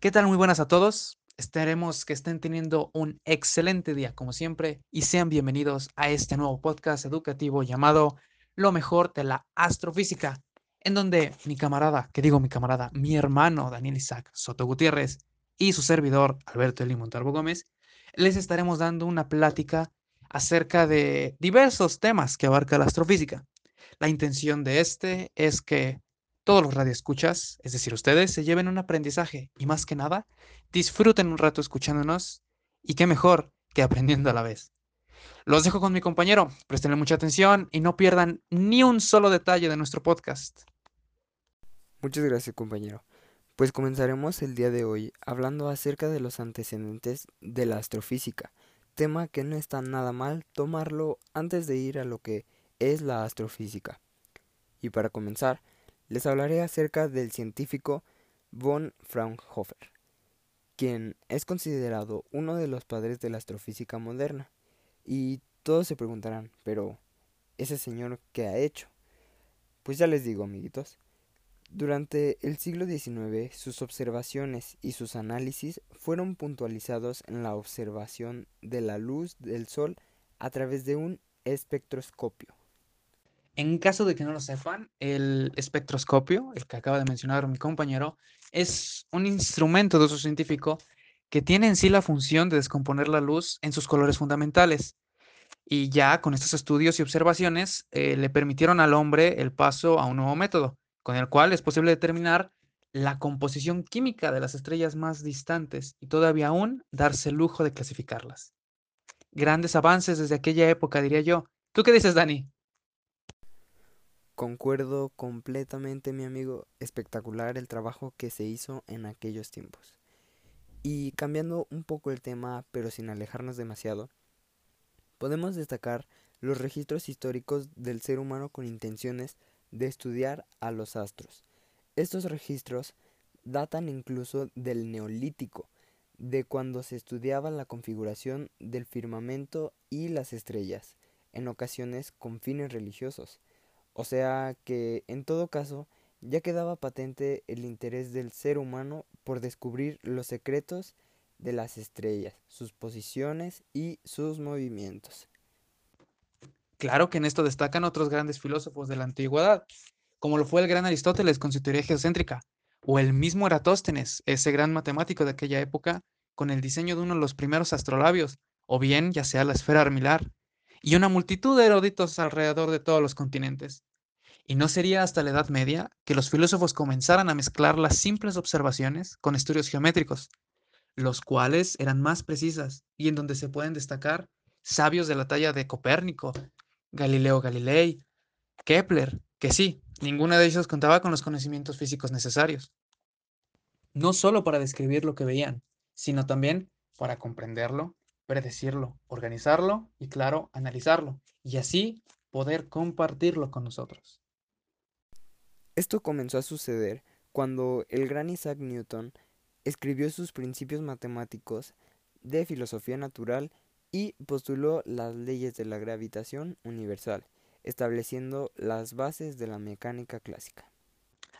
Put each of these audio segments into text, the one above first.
¿Qué tal? Muy buenas a todos. Esperemos que estén teniendo un excelente día, como siempre, y sean bienvenidos a este nuevo podcast educativo llamado Lo mejor de la astrofísica, en donde mi camarada, que digo mi camarada, mi hermano Daniel Isaac Soto Gutiérrez y su servidor Alberto Eli Montalvo Gómez, les estaremos dando una plática acerca de diversos temas que abarca la astrofísica. La intención de este es que todos los radioescuchas, es decir, ustedes, se lleven un aprendizaje y más que nada, disfruten un rato escuchándonos y qué mejor que aprendiendo a la vez. Los dejo con mi compañero, prestenle mucha atención y no pierdan ni un solo detalle de nuestro podcast. Muchas gracias compañero. Pues comenzaremos el día de hoy hablando acerca de los antecedentes de la astrofísica, tema que no está nada mal tomarlo antes de ir a lo que es la astrofísica. Y para comenzar, les hablaré acerca del científico von Fraunhofer, quien es considerado uno de los padres de la astrofísica moderna. Y todos se preguntarán, pero ¿ese señor qué ha hecho? Pues ya les digo, amiguitos. Durante el siglo XIX, sus observaciones y sus análisis fueron puntualizados en la observación de la luz del Sol a través de un espectroscopio. En caso de que no lo sepan, el espectroscopio, el que acaba de mencionar mi compañero, es un instrumento de uso científico que tiene en sí la función de descomponer la luz en sus colores fundamentales. Y ya con estos estudios y observaciones eh, le permitieron al hombre el paso a un nuevo método, con el cual es posible determinar la composición química de las estrellas más distantes y todavía aún darse el lujo de clasificarlas. Grandes avances desde aquella época, diría yo. ¿Tú qué dices, Dani? Concuerdo completamente, mi amigo. Espectacular el trabajo que se hizo en aquellos tiempos. Y cambiando un poco el tema, pero sin alejarnos demasiado, podemos destacar los registros históricos del ser humano con intenciones de estudiar a los astros. Estos registros datan incluso del neolítico, de cuando se estudiaba la configuración del firmamento y las estrellas, en ocasiones con fines religiosos. O sea que, en todo caso, ya quedaba patente el interés del ser humano por descubrir los secretos de las estrellas, sus posiciones y sus movimientos. Claro que en esto destacan otros grandes filósofos de la antigüedad, como lo fue el gran Aristóteles con su teoría geocéntrica, o el mismo Eratóstenes, ese gran matemático de aquella época, con el diseño de uno de los primeros astrolabios, o bien ya sea la esfera armilar, y una multitud de eruditos alrededor de todos los continentes. Y no sería hasta la Edad Media que los filósofos comenzaran a mezclar las simples observaciones con estudios geométricos, los cuales eran más precisas y en donde se pueden destacar sabios de la talla de Copérnico, Galileo Galilei, Kepler, que sí, ninguna de ellos contaba con los conocimientos físicos necesarios. No solo para describir lo que veían, sino también para comprenderlo, predecirlo, organizarlo y, claro, analizarlo, y así poder compartirlo con nosotros. Esto comenzó a suceder cuando el gran Isaac Newton escribió sus principios matemáticos de filosofía natural y postuló las leyes de la gravitación universal, estableciendo las bases de la mecánica clásica.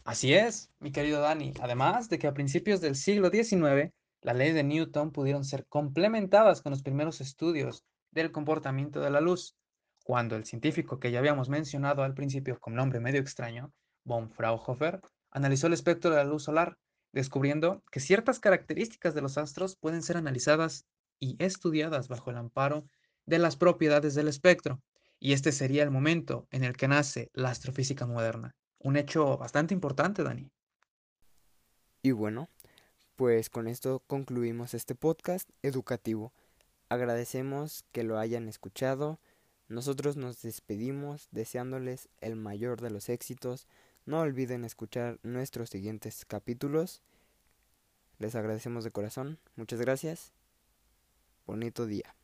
Así es, mi querido Dani. Además de que a principios del siglo XIX, las leyes de Newton pudieron ser complementadas con los primeros estudios del comportamiento de la luz, cuando el científico que ya habíamos mencionado al principio con nombre medio extraño, von Fraunhofer analizó el espectro de la luz solar, descubriendo que ciertas características de los astros pueden ser analizadas y estudiadas bajo el amparo de las propiedades del espectro. Y este sería el momento en el que nace la astrofísica moderna. Un hecho bastante importante, Dani. Y bueno, pues con esto concluimos este podcast educativo. Agradecemos que lo hayan escuchado. Nosotros nos despedimos deseándoles el mayor de los éxitos no olviden escuchar nuestros siguientes capítulos. Les agradecemos de corazón. Muchas gracias. Bonito día.